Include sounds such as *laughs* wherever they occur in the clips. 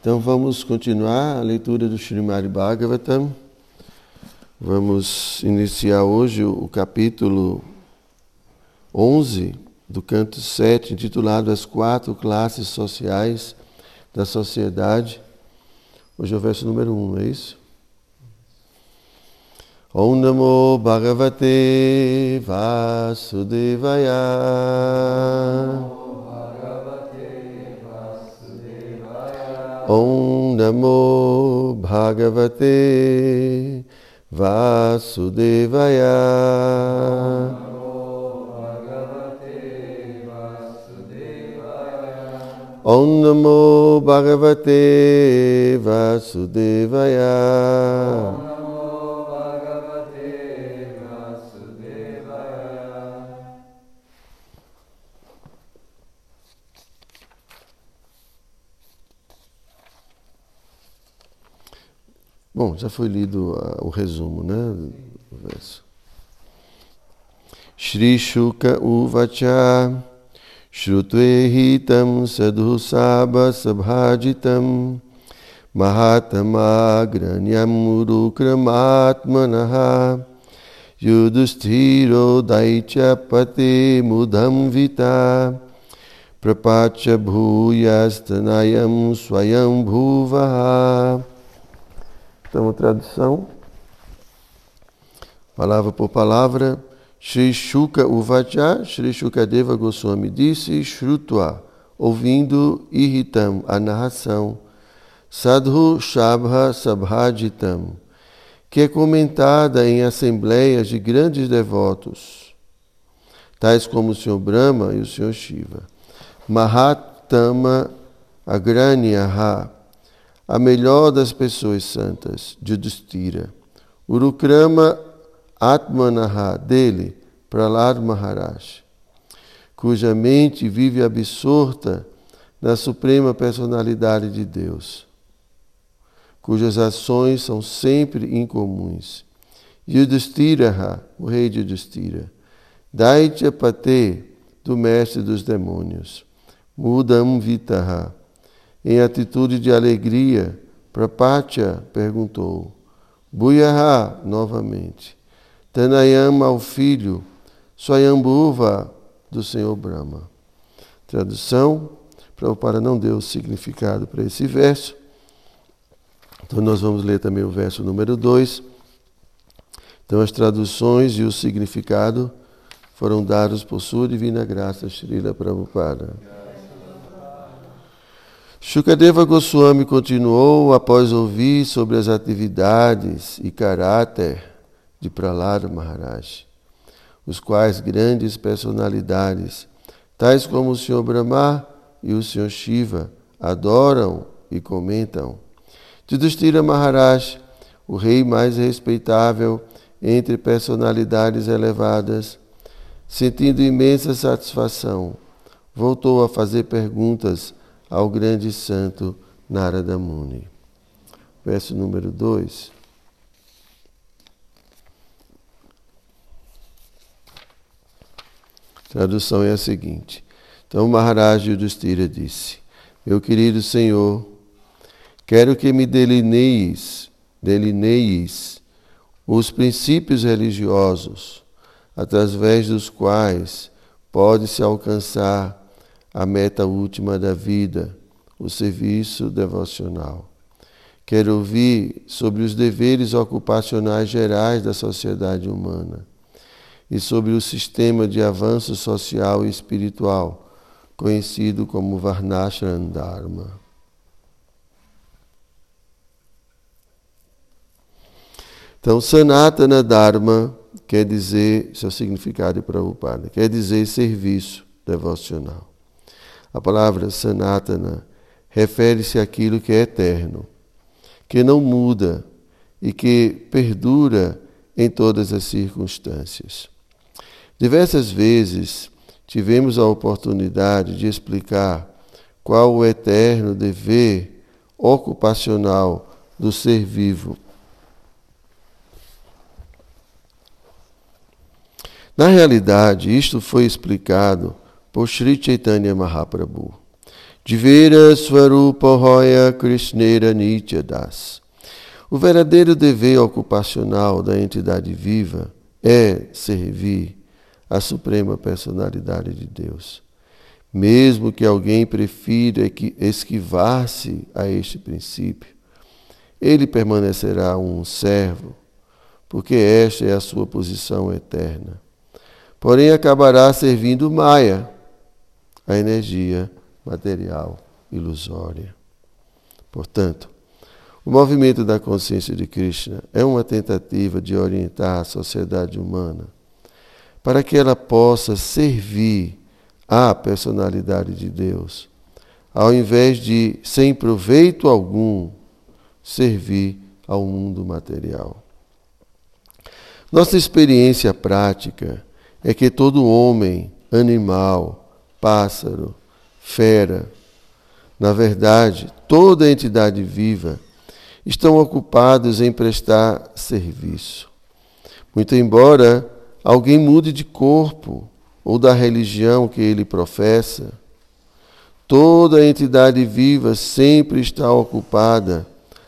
Então vamos continuar a leitura do Srimad Bhagavatam. Vamos iniciar hoje o capítulo 11 do canto 7, intitulado As Quatro Classes Sociais da Sociedade. Hoje é o verso número 1, é isso? Om Namo Bhagavate Vasudevaya. Om Namo Bhagavate Vasudevaya. Om Namo Bhagavate Vasudevaya. Bom, já foi lido uh, o resumo, né? Do verso. Shri Shuka Uvacha Shrutve Hitam Sadhu Sabha Sabhajitam Mahatama Granyam Urukramatmanaha Yudhusthiro Daicha Pate Mudham Vita Prapacha Bhuyastanayam Swayam Bhuvaha então, tradução, palavra por palavra. Shri Shuka Uvacha, Shri Shukadeva Goswami disse, Shrutva, ouvindo Irritam, a narração, Sadhu Shabha Sabhajitam, que é comentada em assembleias de grandes devotos, tais como o Senhor Brahma e o Senhor Shiva. Mahatama Agranyaha, a melhor das pessoas santas, Judhishthira. Urukrama Atmanaha, dele, Prahlad Maharaj, cuja mente vive absorta na suprema personalidade de Deus, cujas ações são sempre incomuns. Yudhishthira, o rei de Yudhishthira. Daitya Pate, do mestre dos demônios. Mudam Vitaha, em atitude de alegria, Prapatya perguntou. Buyaha, novamente. Tanayama ao filho, Swayambhuva, do Senhor Brahma. Tradução, Prabhupada não deu significado para esse verso. Então nós vamos ler também o verso número 2. Então as traduções e o significado foram dados por sua divina graça, Srila Prabhupada. Shukadeva Goswami continuou após ouvir sobre as atividades e caráter de Prahlada Maharaj, os quais grandes personalidades, tais como o Senhor Brahma e o Senhor Shiva, adoram e comentam. Yudhishthira Maharaj, o rei mais respeitável entre personalidades elevadas, sentindo imensa satisfação, voltou a fazer perguntas ao grande santo Narada Muni. Verso número 2. Tradução é a seguinte. Então Maharaj Yudhishthira disse: Meu querido Senhor, quero que me delineis, delineis os princípios religiosos através dos quais pode-se alcançar a meta última da vida, o serviço devocional. Quero ouvir sobre os deveres ocupacionais gerais da sociedade humana e sobre o sistema de avanço social e espiritual, conhecido como Varnashram Dharma. Então, Sanatana Dharma quer dizer, seu significado para o Prabhupada, quer dizer serviço devocional. A palavra Sanatana refere-se àquilo que é eterno, que não muda e que perdura em todas as circunstâncias. Diversas vezes tivemos a oportunidade de explicar qual o eterno dever ocupacional do ser vivo. Na realidade, isto foi explicado por Sri Chaitanya Mahaprabhu. Divera Swarupa Hoya Krishnera Nityadas. O verdadeiro dever ocupacional da entidade viva é servir a suprema personalidade de Deus. Mesmo que alguém prefira esquivar-se a este princípio, ele permanecerá um servo, porque esta é a sua posição eterna. Porém, acabará servindo Maya, a energia material ilusória. Portanto, o movimento da consciência de Krishna é uma tentativa de orientar a sociedade humana para que ela possa servir à personalidade de Deus, ao invés de, sem proveito algum, servir ao mundo material. Nossa experiência prática é que todo homem, animal, pássaro, fera, na verdade, toda entidade viva, estão ocupados em prestar serviço. Muito embora alguém mude de corpo ou da religião que ele professa, toda entidade viva sempre está ocupada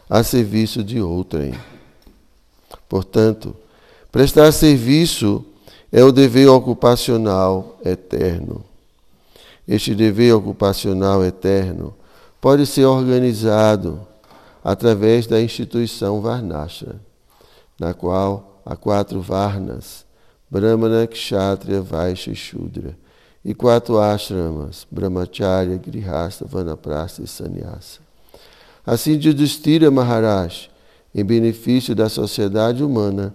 a serviço de outrem. Portanto, prestar serviço é o dever ocupacional eterno. Este dever ocupacional eterno pode ser organizado através da instituição Varnasha, na qual há quatro Varnas, Brahmana, Kshatriya, Vaishya e Shudra, e quatro ashramas, Brahmacharya, Grihastha, Vanaprastha e Sannyasa. Assim, Yudhishthira Maharaj, em benefício da sociedade humana,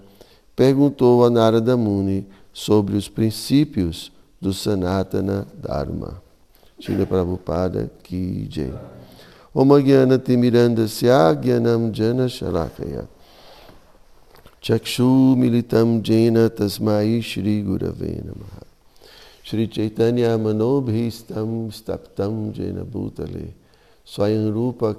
perguntou a Narada Muni sobre os princípios do Sanatana Dharma. Shila Prabhupada Ki Jai. Om Jnana Timirandasya Jnanam Jana Shalakaya. Chakshu Militam Jena Tasmai Shri Gurave Namaha. Shri Chaitanya Manobhistam Staptam Jena Bhutale. Swayam Rupa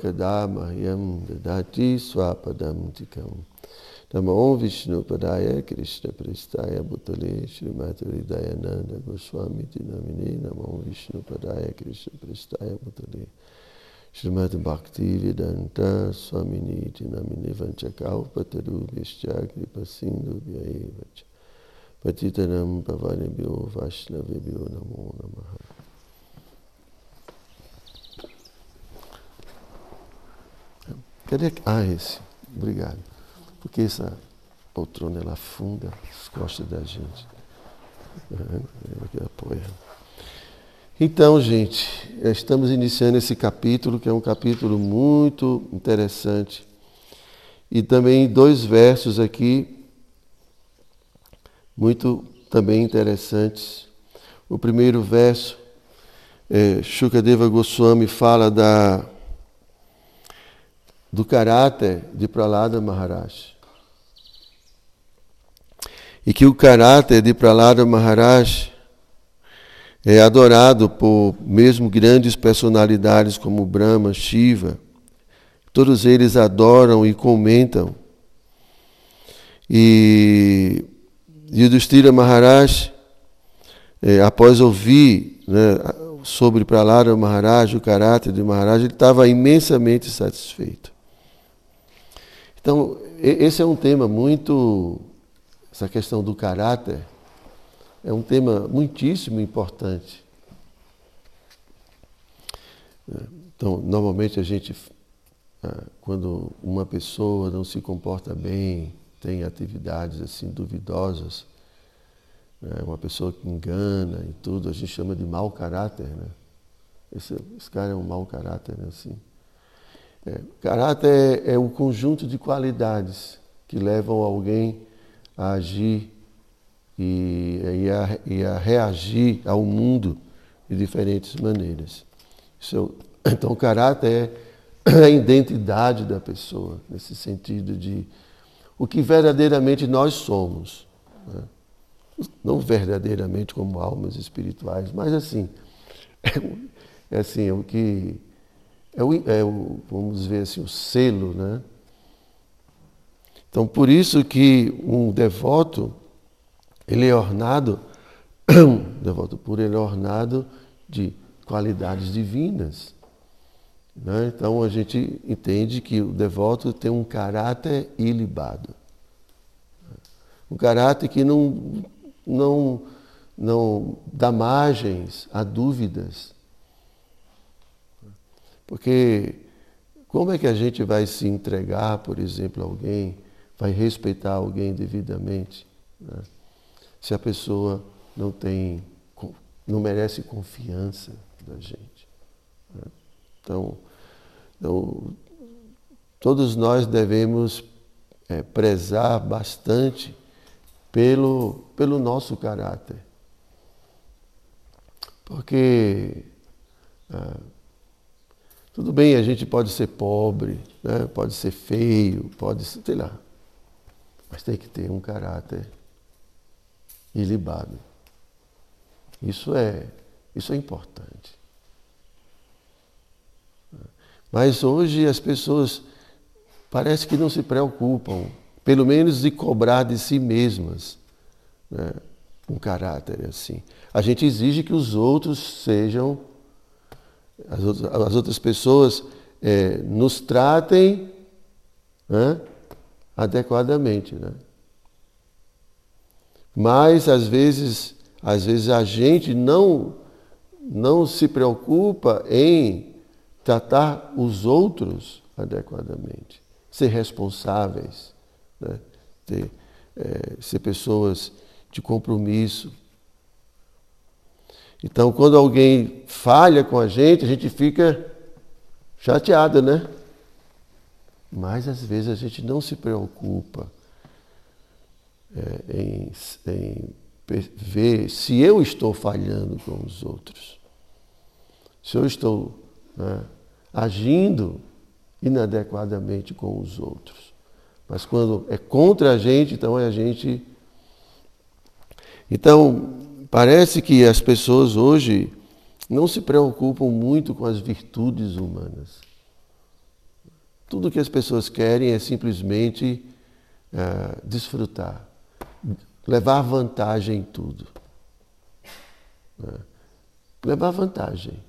Namo Vishnu Padaya Krishna Prestaya Bhutale Srimati Dayananda Goswami Dinamine Namo Vishnu Padaya Krishna Prestaya Bhutale Srimati Bhakti Vedanta Swamini Dinamine Vanchakau Pataru Vishya Kripa Sindhu Vyaevacha Patitanam Pavanebhyo Vaishnavebhyo Namo Namaha Cadê? Ah, esse. Obrigado porque essa poltrona ela afunda as costas da gente. É, apoia. Então, gente, estamos iniciando esse capítulo, que é um capítulo muito interessante. E também dois versos aqui, muito também interessantes. O primeiro verso, é, Shukadeva Goswami fala da, do caráter de Pralada Maharaj e que o caráter de Prahlada Maharaj é adorado por mesmo grandes personalidades como Brahma, Shiva. Todos eles adoram e comentam. E Yudhishthira Maharaj, é, após ouvir né, sobre Prahlada Maharaj, o caráter de Maharaj, ele estava imensamente satisfeito. Então, esse é um tema muito essa questão do caráter é um tema muitíssimo importante. Então, normalmente a gente, ah, quando uma pessoa não se comporta bem, tem atividades assim duvidosas, né? uma pessoa que engana e tudo, a gente chama de mau caráter, né? Esse, esse cara é um mau caráter, né? assim. É, caráter é, é conjunto de qualidades que levam alguém a agir e, e, a, e a reagir ao mundo de diferentes maneiras. Isso, é *coughs* então, caráter é *coughs* a identidade da pessoa, nesse sentido de o que verdadeiramente nós somos. Né? Não verdadeiramente como almas espirituais, mas assim, *laughs* é, assim, é o que. É o, é o, vamos ver assim, o selo, né? Então, por isso que um devoto, ele é ornado, *coughs* devoto puro, ele é ornado de qualidades divinas. Né? Então a gente entende que o devoto tem um caráter ilibado. Um caráter que não, não, não dá margens a dúvidas. Porque como é que a gente vai se entregar, por exemplo, a alguém, vai respeitar alguém devidamente, né? se a pessoa não tem, não merece confiança da gente? Né? Então, então, todos nós devemos é, prezar bastante pelo, pelo nosso caráter. Porque ah, tudo bem, a gente pode ser pobre, né? pode ser feio, pode ser, sei lá, mas tem que ter um caráter ilibado. Isso é, isso é importante. Mas hoje as pessoas parece que não se preocupam, pelo menos de cobrar de si mesmas né? um caráter assim. A gente exige que os outros sejam, as outras, as outras pessoas é, nos tratem né? adequadamente. Né? Mas às vezes, às vezes a gente não, não se preocupa em tratar os outros adequadamente, ser responsáveis, né? ter, é, ser pessoas de compromisso. Então, quando alguém falha com a gente, a gente fica chateado, né? Mas às vezes a gente não se preocupa é, em, em ver se eu estou falhando com os outros, se eu estou né, agindo inadequadamente com os outros. Mas quando é contra a gente, então é a gente. Então, parece que as pessoas hoje não se preocupam muito com as virtudes humanas. Tudo que as pessoas querem é simplesmente é, desfrutar, levar vantagem em tudo. É, levar vantagem.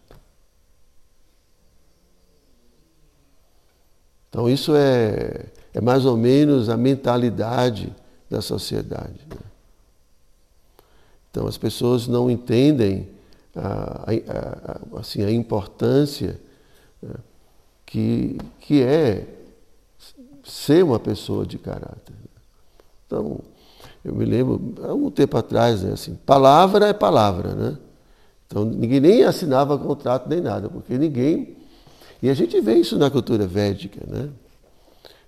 Então, isso é, é mais ou menos a mentalidade da sociedade. Né? Então, as pessoas não entendem a, a, a, assim, a importância né, que, que é ser uma pessoa de caráter. Então, eu me lembro, há um tempo atrás, né, assim, palavra é palavra, né? Então, ninguém nem assinava contrato nem nada, porque ninguém e a gente vê isso na cultura védica, né?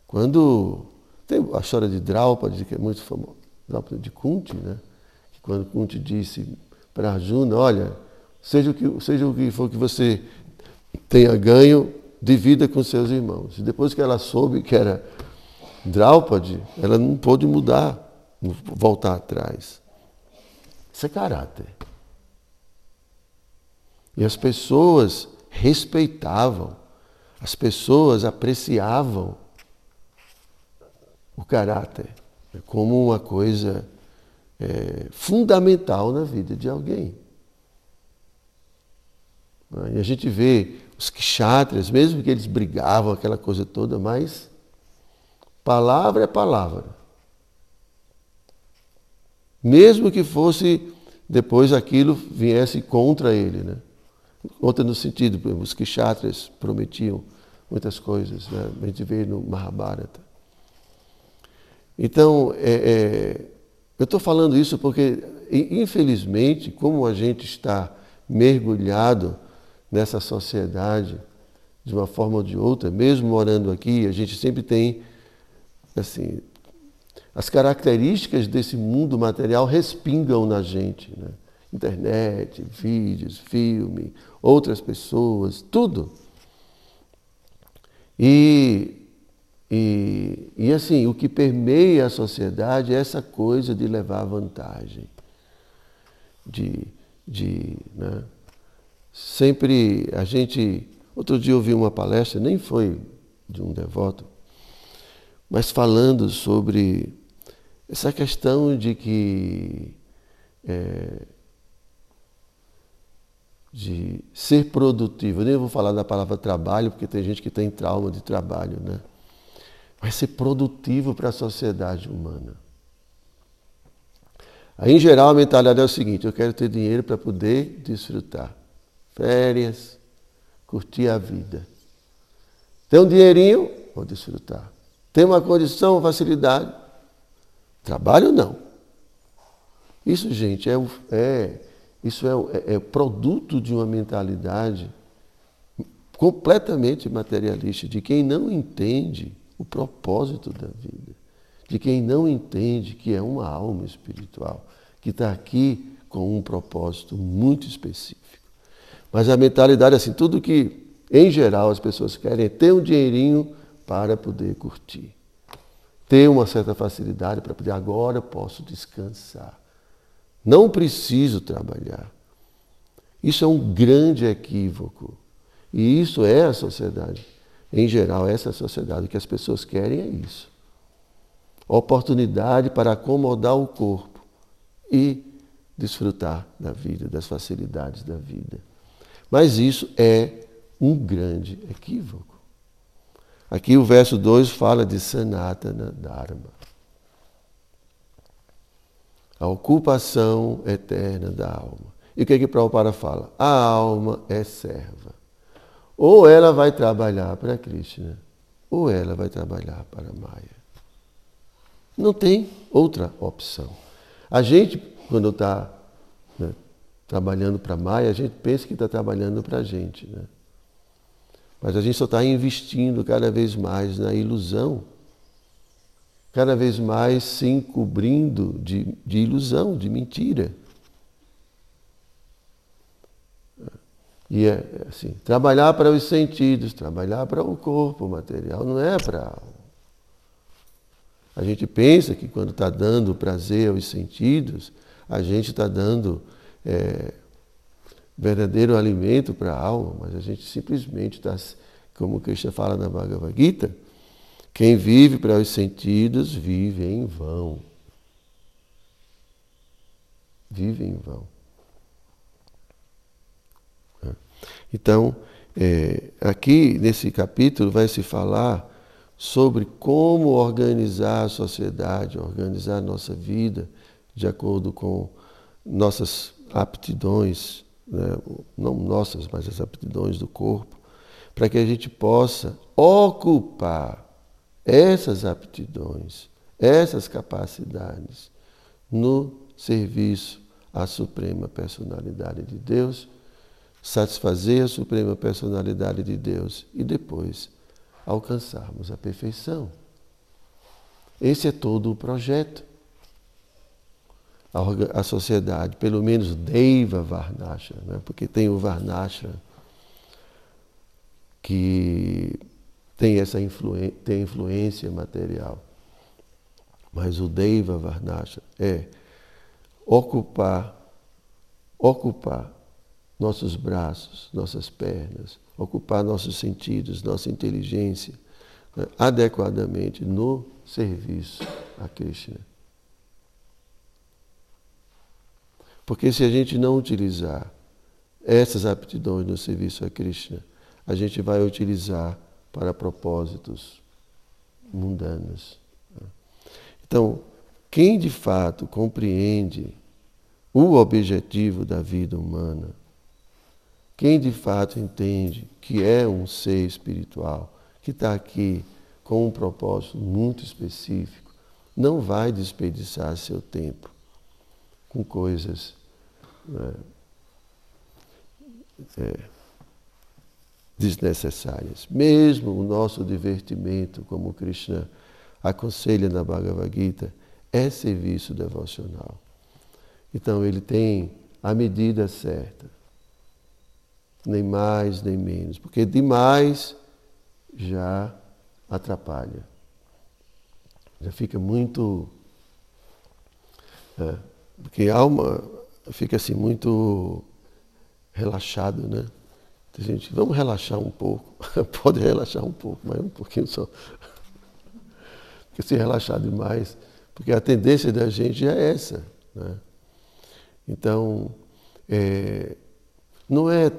Quando tem a história de Draupadi, que é muito famosa, Draupadi de Kunti, né? Quando Kunti disse para Arjuna, olha, seja o que seja o que for que você tenha ganho, divida com seus irmãos. E depois que ela soube que era Draupadi, ela não pôde mudar, voltar atrás. Isso é caráter. E as pessoas respeitavam as pessoas apreciavam o caráter como uma coisa é, fundamental na vida de alguém. E a gente vê os kshatriyas, mesmo que eles brigavam, aquela coisa toda, mas palavra é palavra. Mesmo que fosse depois aquilo viesse contra ele, né? Outra no sentido, os kshatriyas prometiam muitas coisas, né? a gente vê no Mahabharata. Então, é, é, eu estou falando isso porque, infelizmente, como a gente está mergulhado nessa sociedade, de uma forma ou de outra, mesmo morando aqui, a gente sempre tem, assim, as características desse mundo material respingam na gente, né? internet, vídeos, filme, outras pessoas, tudo. E, e, e assim, o que permeia a sociedade é essa coisa de levar vantagem, de, de né? sempre a gente. Outro dia eu uma palestra, nem foi de um devoto, mas falando sobre essa questão de que é, de ser produtivo. Eu nem vou falar da palavra trabalho, porque tem gente que tem trauma de trabalho, né? Mas ser produtivo para a sociedade humana. Aí, em geral, a mentalidade é o seguinte: eu quero ter dinheiro para poder desfrutar. Férias, curtir a vida. Tem um dinheirinho, vou desfrutar. Tem uma condição, facilidade. Trabalho não. Isso, gente, é, é isso é, é, é produto de uma mentalidade completamente materialista, de quem não entende o propósito da vida, de quem não entende que é uma alma espiritual, que está aqui com um propósito muito específico. Mas a mentalidade é assim, tudo que, em geral, as pessoas querem é ter um dinheirinho para poder curtir. Ter uma certa facilidade para poder, agora posso descansar. Não preciso trabalhar. Isso é um grande equívoco. E isso é a sociedade. Em geral, essa é sociedade. O que as pessoas querem é isso. Oportunidade para acomodar o corpo e desfrutar da vida, das facilidades da vida. Mas isso é um grande equívoco. Aqui o verso 2 fala de Sanatana Dharma a ocupação eterna da alma. E o que é que Prabhupada fala? A alma é serva. Ou ela vai trabalhar para Krishna, ou ela vai trabalhar para Maya. Não tem outra opção. A gente, quando está né, trabalhando para Maya, a gente pensa que está trabalhando para a gente. Né? Mas a gente só está investindo cada vez mais na ilusão cada vez mais se encobrindo de, de ilusão, de mentira. E é assim, trabalhar para os sentidos, trabalhar para o corpo material, não é para a alma. A gente pensa que quando está dando prazer aos sentidos, a gente está dando é, verdadeiro alimento para a alma, mas a gente simplesmente está, como o Krishna fala na Bhagavad Gita, quem vive para os sentidos vive em vão. Vive em vão. Então, é, aqui nesse capítulo vai se falar sobre como organizar a sociedade, organizar a nossa vida de acordo com nossas aptidões, né? não nossas, mas as aptidões do corpo, para que a gente possa ocupar essas aptidões, essas capacidades no serviço à Suprema Personalidade de Deus, satisfazer a Suprema Personalidade de Deus e depois alcançarmos a perfeição. Esse é todo o projeto. A, a sociedade, pelo menos Deiva Varnasha, né? porque tem o Varnasha que tem essa influência, tem influência material. Mas o Deiva Varnasha é ocupar, ocupar nossos braços, nossas pernas, ocupar nossos sentidos, nossa inteligência né, adequadamente no serviço a Krishna. Porque se a gente não utilizar essas aptidões no serviço a Krishna, a gente vai utilizar para propósitos mundanos. Então, quem de fato compreende o objetivo da vida humana, quem de fato entende que é um ser espiritual, que está aqui com um propósito muito específico, não vai desperdiçar seu tempo com coisas. Né, é, desnecessárias. Mesmo o nosso divertimento, como Krishna aconselha na Bhagavad Gita, é serviço devocional. Então ele tem a medida certa. Nem mais, nem menos. Porque demais já atrapalha. Já fica muito. É, porque a alma fica assim muito relaxado, né? Gente, vamos relaxar um pouco. *laughs* Pode relaxar um pouco, mas um pouquinho só. Porque se relaxar demais, porque a tendência da gente é essa. Né? Então, é, Não é,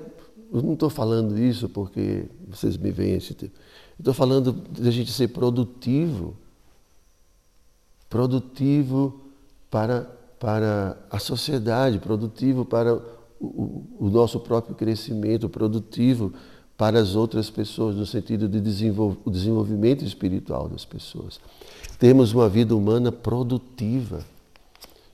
eu não estou falando isso porque vocês me veem esse tempo. Estou falando de a gente ser produtivo. Produtivo para, para a sociedade, produtivo para o, o nosso próprio crescimento, produtivo para as outras pessoas, no sentido de desenvol o desenvolvimento espiritual das pessoas. Temos uma vida humana produtiva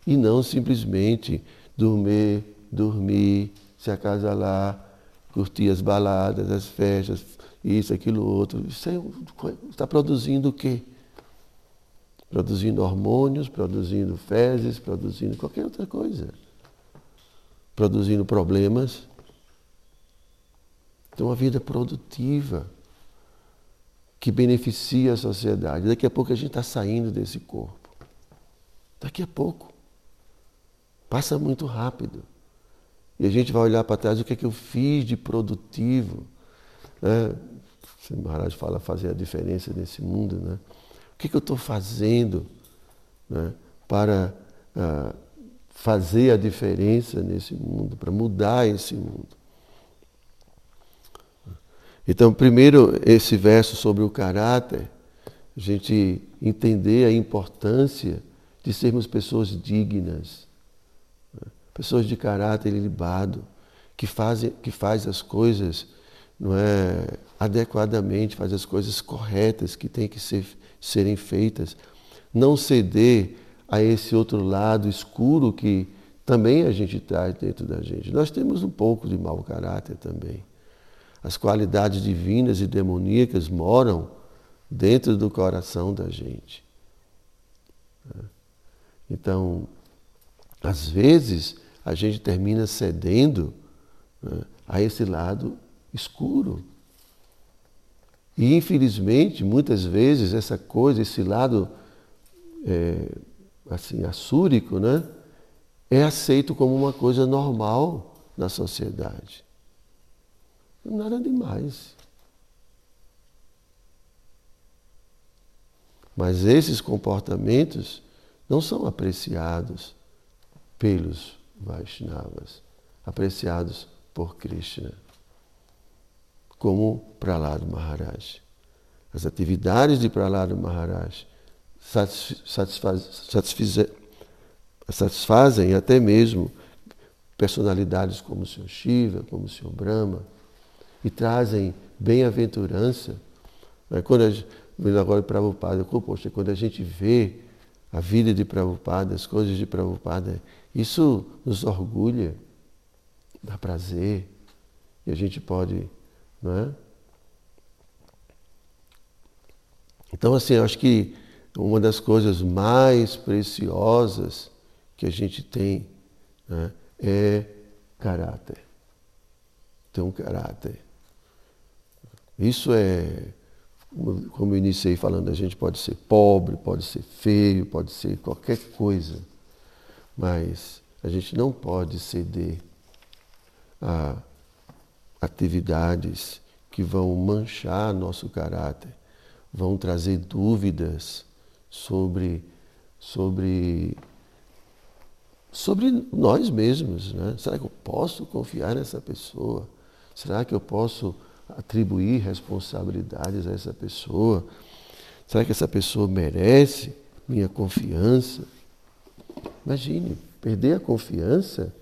e não simplesmente dormir, dormir, se acasalar, curtir as baladas, as festas, isso, aquilo, outro. Isso está produzindo o quê? Produzindo hormônios, produzindo fezes, produzindo qualquer outra coisa. Produzindo problemas. Então, uma vida produtiva que beneficia a sociedade. Daqui a pouco a gente está saindo desse corpo. Daqui a pouco. Passa muito rápido. E a gente vai olhar para trás o que é que eu fiz de produtivo. Né? Maharaj fala fazer a diferença nesse mundo. Né? O que, é que eu estou fazendo né? para uh, fazer a diferença nesse mundo, para mudar esse mundo? Então, primeiro, esse verso sobre o caráter, a gente entender a importância de sermos pessoas dignas pessoas de caráter ilibado, que fazem, que faz as coisas não é adequadamente, faz as coisas corretas que têm que ser, serem feitas, não ceder a esse outro lado escuro que também a gente traz dentro da gente. Nós temos um pouco de mau caráter também. As qualidades divinas e demoníacas moram dentro do coração da gente. Então, às vezes, a gente termina cedendo né, a esse lado escuro. E infelizmente, muitas vezes, essa coisa, esse lado é, assim, assúrico, né, é aceito como uma coisa normal na sociedade. Nada demais. Mas esses comportamentos não são apreciados pelos Vaishnavas, apreciados por Krishna, como Prahlad Maharaj. As atividades de Prahlad Maharaj satisfaz, satisfazem até mesmo personalidades como o Sr. Shiva, como o Sr. Brahma, e trazem bem-aventurança. Quando a agora Prabhupada, poxa, quando a gente vê a vida de Prabhupada, as coisas de Prabhupada, isso nos orgulha, dá prazer, e a gente pode, não é? Então, assim, acho que uma das coisas mais preciosas que a gente tem né, é caráter. Ter um caráter. Isso é, como eu iniciei falando, a gente pode ser pobre, pode ser feio, pode ser qualquer coisa. Mas a gente não pode ceder a atividades que vão manchar nosso caráter, vão trazer dúvidas sobre, sobre, sobre nós mesmos. Né? Será que eu posso confiar nessa pessoa? Será que eu posso atribuir responsabilidades a essa pessoa? Será que essa pessoa merece minha confiança? Imagine, perder a confiança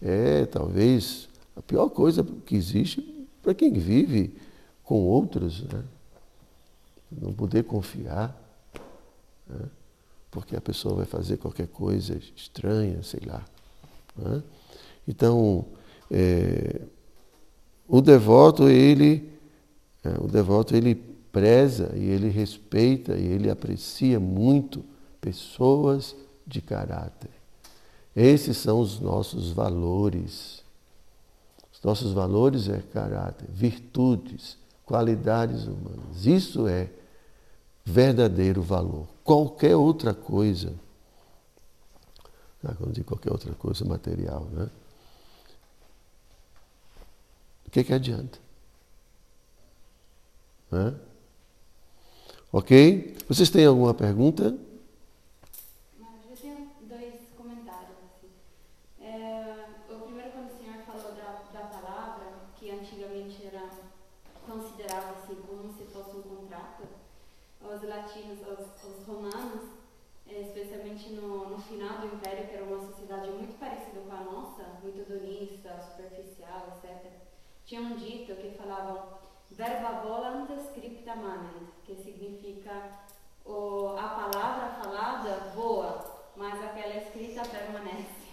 é talvez a pior coisa que existe para quem vive com outros. Né? Não poder confiar, né? porque a pessoa vai fazer qualquer coisa estranha, sei lá. Né? Então, é, o devoto, ele, é, o devoto, ele preza e ele respeita e ele aprecia muito pessoas de caráter. Esses são os nossos valores. Os nossos valores é caráter, virtudes, qualidades humanas. Isso é verdadeiro valor. Qualquer outra coisa, quando digo qualquer outra coisa material, né? O que, que adianta? Né? Ok? Vocês têm alguma pergunta? os latinos, os, os romanos, eh, no, no final do Império, que era uma sociedade muito parecida com a nossa, muito hedonista, superficial, etc., tinham um dito que falavam verba volant scripta manent, que significa o, a palavra falada voa, mas aquela escrita permanece. *laughs*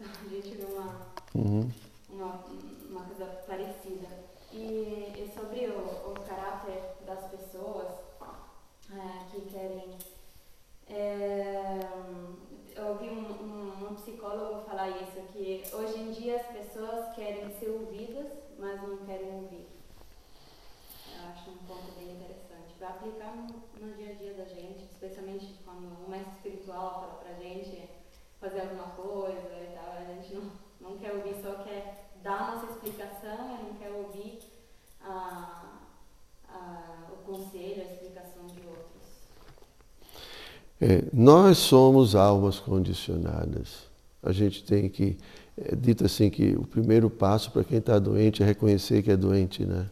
Então a gente viu uma, uhum. uma, uma coisa parecida. E, e sobre o, o, caráter das pessoas é, que querem. É, eu ouvi um, um, um, psicólogo falar isso, que hoje em dia as pessoas querem ser ouvidas, mas não querem ouvir. Eu acho um ponto bem interessante. Para aplicar no, no, dia a dia da gente, especialmente quando um mestre espiritual fala para a gente fazer alguma coisa e tal, a gente não, não quer ouvir, só quer dar nossa explicação e não quer ouvir a, a, o conselho, a explicação. É, nós somos almas condicionadas. A gente tem que, é dito assim, que o primeiro passo para quem está doente é reconhecer que é doente, né?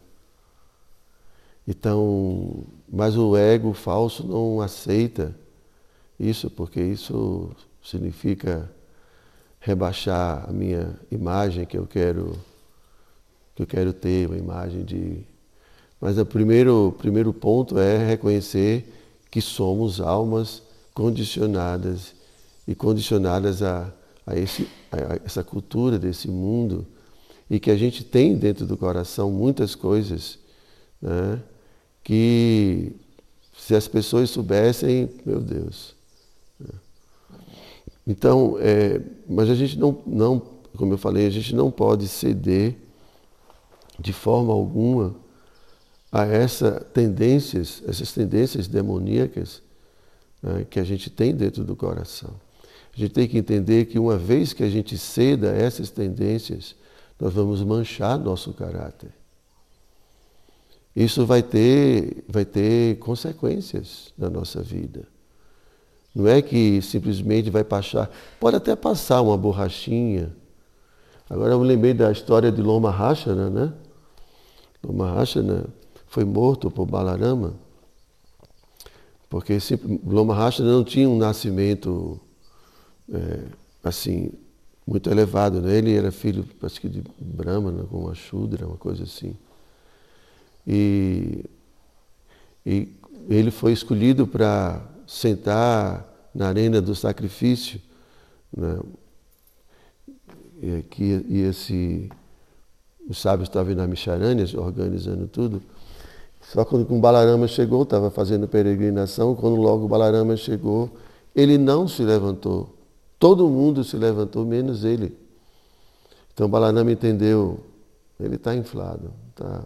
Então, mas o ego falso não aceita isso, porque isso significa rebaixar a minha imagem que eu quero que eu quero ter, uma imagem de Mas o primeiro primeiro ponto é reconhecer que somos almas condicionadas e condicionadas a, a, esse, a essa cultura desse mundo e que a gente tem dentro do coração muitas coisas né, que se as pessoas soubessem, meu Deus. Né. Então, é, mas a gente não, não, como eu falei, a gente não pode ceder de forma alguma a essa tendências, essas tendências demoníacas né, que a gente tem dentro do coração. A gente tem que entender que uma vez que a gente ceda a essas tendências, nós vamos manchar nosso caráter. Isso vai ter, vai ter consequências na nossa vida. Não é que simplesmente vai passar, pode até passar uma borrachinha. Agora eu me lembrei da história de Loma Rachana, né? Loma Rachana foi morto por Balarama, porque Loma Rachana não tinha um nascimento é, assim muito elevado, né? Ele era filho, acho que de Brahmana, com uma Shudra, uma coisa assim. E, e ele foi escolhido para sentar na arena do sacrifício, né? e, que e esse os sábios estavam na Micharânia organizando tudo. Só quando o Balarama chegou, estava fazendo peregrinação, quando logo o Balarama chegou, ele não se levantou. Todo mundo se levantou, menos ele. Então Balarama entendeu, ele está inflado, tá?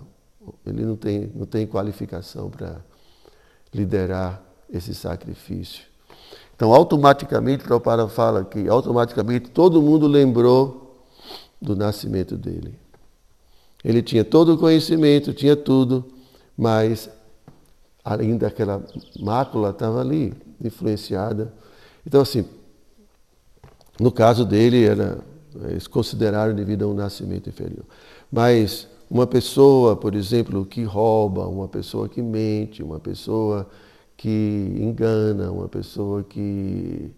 ele não tem, não tem qualificação para liderar esse sacrifício. Então, automaticamente, Prabhupada fala que automaticamente todo mundo lembrou do nascimento dele. Ele tinha todo o conhecimento, tinha tudo, mas ainda aquela mácula estava ali, influenciada. Então, assim, no caso dele, era, eles consideraram devido a um nascimento inferior. Mas uma pessoa, por exemplo, que rouba, uma pessoa que mente, uma pessoa que engana, uma pessoa que,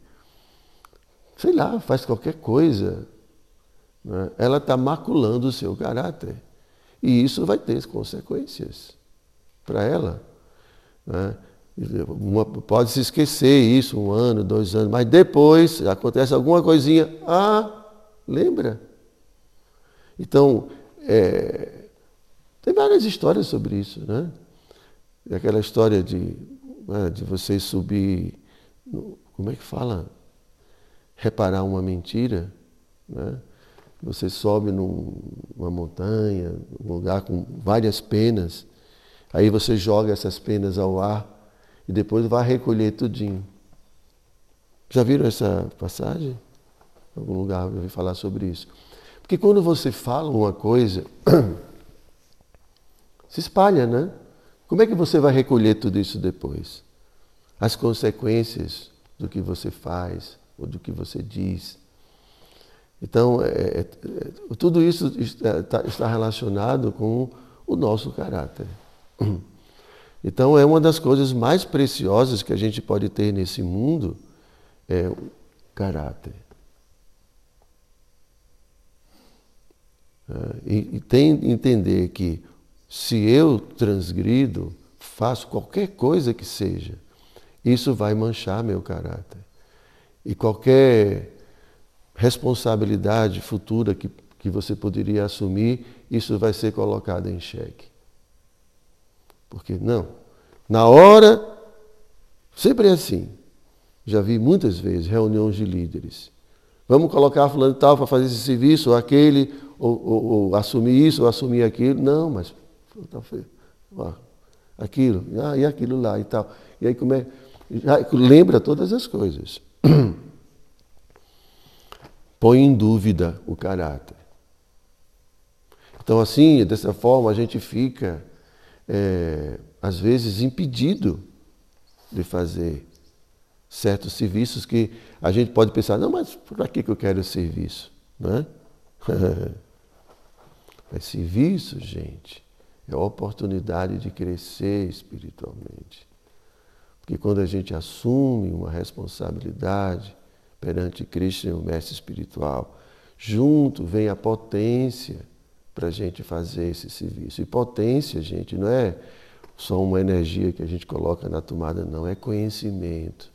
sei lá, faz qualquer coisa, né? ela está maculando o seu caráter. E isso vai ter consequências para ela. Né? pode se esquecer isso um ano, dois anos, mas depois acontece alguma coisinha, ah, lembra? Então, é, tem várias histórias sobre isso, né? Aquela história de, né, de você subir, como é que fala? Reparar uma mentira, né? Você sobe numa montanha, um lugar com várias penas, aí você joga essas penas ao ar e depois vai recolher tudinho. Já viram essa passagem? Em algum lugar eu ouvi falar sobre isso. Porque quando você fala uma coisa, *clears throat* se espalha, né? Como é que você vai recolher tudo isso depois? As consequências do que você faz ou do que você diz. Então, é, é, é tudo isso está, está relacionado com o nosso caráter. *clears throat* Então é uma das coisas mais preciosas que a gente pode ter nesse mundo é o caráter. É, e, e tem entender que se eu transgrido, faço qualquer coisa que seja, isso vai manchar meu caráter. E qualquer responsabilidade futura que, que você poderia assumir, isso vai ser colocado em xeque. Porque não, na hora, sempre é assim. Já vi muitas vezes reuniões de líderes. Vamos colocar fulano tal para fazer esse serviço, ou aquele, ou, ou, ou, assumir isso, ou assumir aquilo. Não, mas ó, aquilo, ah, e aquilo lá e tal. E aí como é, já lembra todas as coisas. *clears throat* Põe em dúvida o caráter. Então, assim, dessa forma, a gente fica, é, às vezes, impedido de fazer certos serviços que a gente pode pensar, não, mas para que eu quero serviço? Não é? *laughs* Mas serviço, gente, é a oportunidade de crescer espiritualmente. Porque quando a gente assume uma responsabilidade perante Cristo e o mestre espiritual, junto vem a potência para a gente fazer esse serviço. E potência, gente, não é só uma energia que a gente coloca na tomada, não, é conhecimento,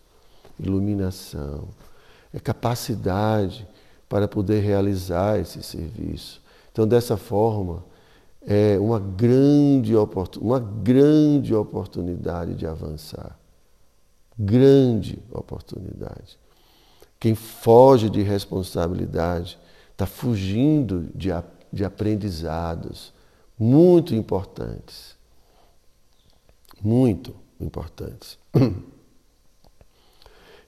iluminação, é capacidade para poder realizar esse serviço. Então, dessa forma, é uma grande, uma grande oportunidade de avançar grande oportunidade. Quem foge de responsabilidade está fugindo de, de aprendizados muito importantes. Muito importantes. *clears throat*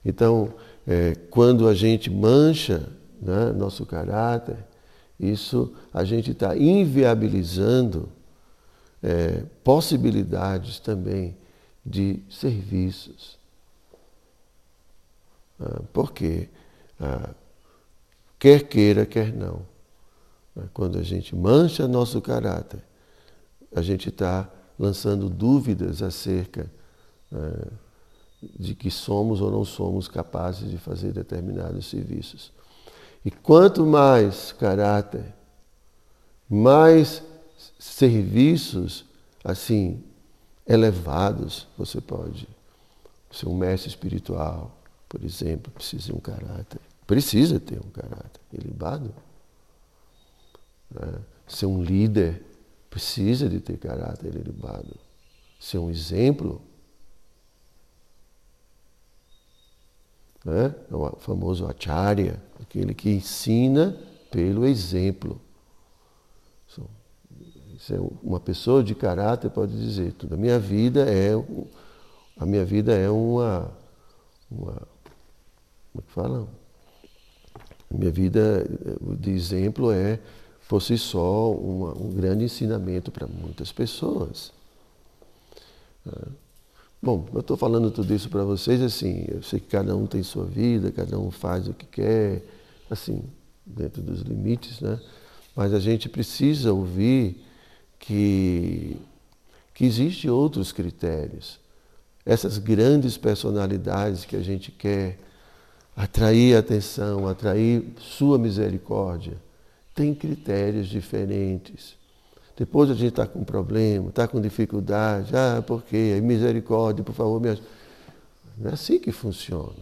Então, é, quando a gente mancha né, nosso caráter, isso a gente está inviabilizando é, possibilidades também de serviços, ah, porque ah, quer queira, quer não. Ah, quando a gente mancha nosso caráter, a gente está lançando dúvidas acerca de que somos ou não somos capazes de fazer determinados serviços. E quanto mais caráter, mais serviços assim elevados você pode ser um mestre espiritual, por exemplo, precisa de um caráter. Precisa ter um caráter ilibado. Né? Ser um líder precisa de ter caráter ilibado. Ser um exemplo. Né? É o famoso acharya, aquele que ensina pelo exemplo. É uma pessoa de caráter pode dizer tudo. A minha vida é a minha vida é uma, uma como é que fala? Minha vida de exemplo é, por si só, uma, um grande ensinamento para muitas pessoas. É. Bom, eu estou falando tudo isso para vocês assim, eu sei que cada um tem sua vida, cada um faz o que quer, assim, dentro dos limites, né? Mas a gente precisa ouvir que, que existem outros critérios. Essas grandes personalidades que a gente quer atrair atenção, atrair sua misericórdia. Tem critérios diferentes. Depois a gente está com problema, está com dificuldade. Ah, por quê? Misericórdia, por favor, me ajude. Não é assim que funciona.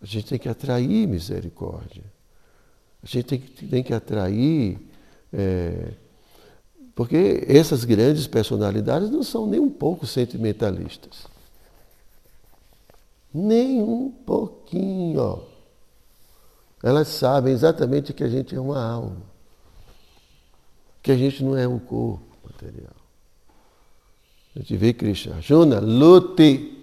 A gente tem que atrair misericórdia. A gente tem que, tem que atrair. É, porque essas grandes personalidades não são nem um pouco sentimentalistas. Nem um pouquinho. Elas sabem exatamente que a gente é uma alma. Que a gente não é um corpo material. A gente vê Krishna. Juna, lute.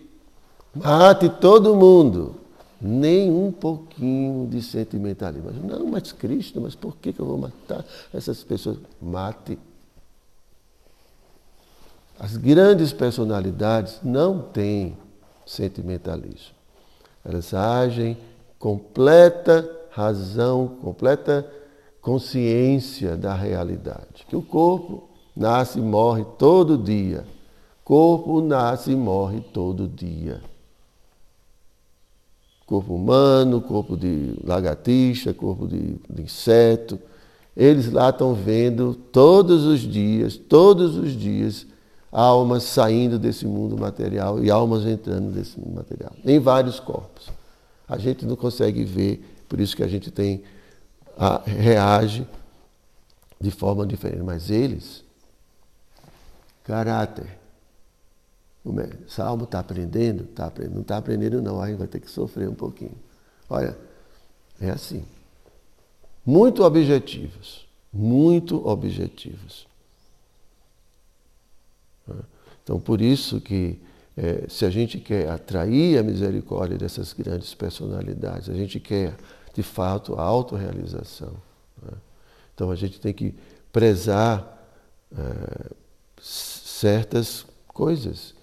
Mate todo mundo. Nem um pouquinho de sentimentalismo. Não, mas Krishna, mas por que eu vou matar essas pessoas? Mate. As grandes personalidades não têm sentimentalismo. Elas agem completa razão, completa consciência da realidade. Que o corpo nasce e morre todo dia. Corpo nasce e morre todo dia. Corpo humano, corpo de lagartixa, corpo de, de inseto. Eles lá estão vendo todos os dias, todos os dias, almas saindo desse mundo material e almas entrando nesse mundo material, em vários corpos. A gente não consegue ver, por isso que a gente tem a, reage de forma diferente, mas eles caráter o Salmo está aprendendo? Tá aprendendo. Não está aprendendo, não. Aí vai ter que sofrer um pouquinho. Olha, é assim. Muito objetivos. Muito objetivos. Então, por isso que é, se a gente quer atrair a misericórdia dessas grandes personalidades, a gente quer, de fato, a autorrealização. Né? Então, a gente tem que prezar é, certas coisas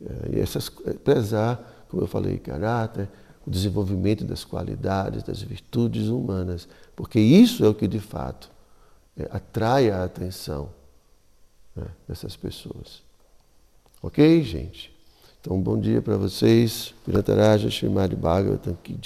é, e essas, é, prezar, como eu falei, caráter, o desenvolvimento das qualidades, das virtudes humanas, porque isso é o que de fato é, atrai a atenção né, dessas pessoas. Ok, gente? Então, bom dia para vocês. Pirantaraja Shrimad Bhagavatam Ki.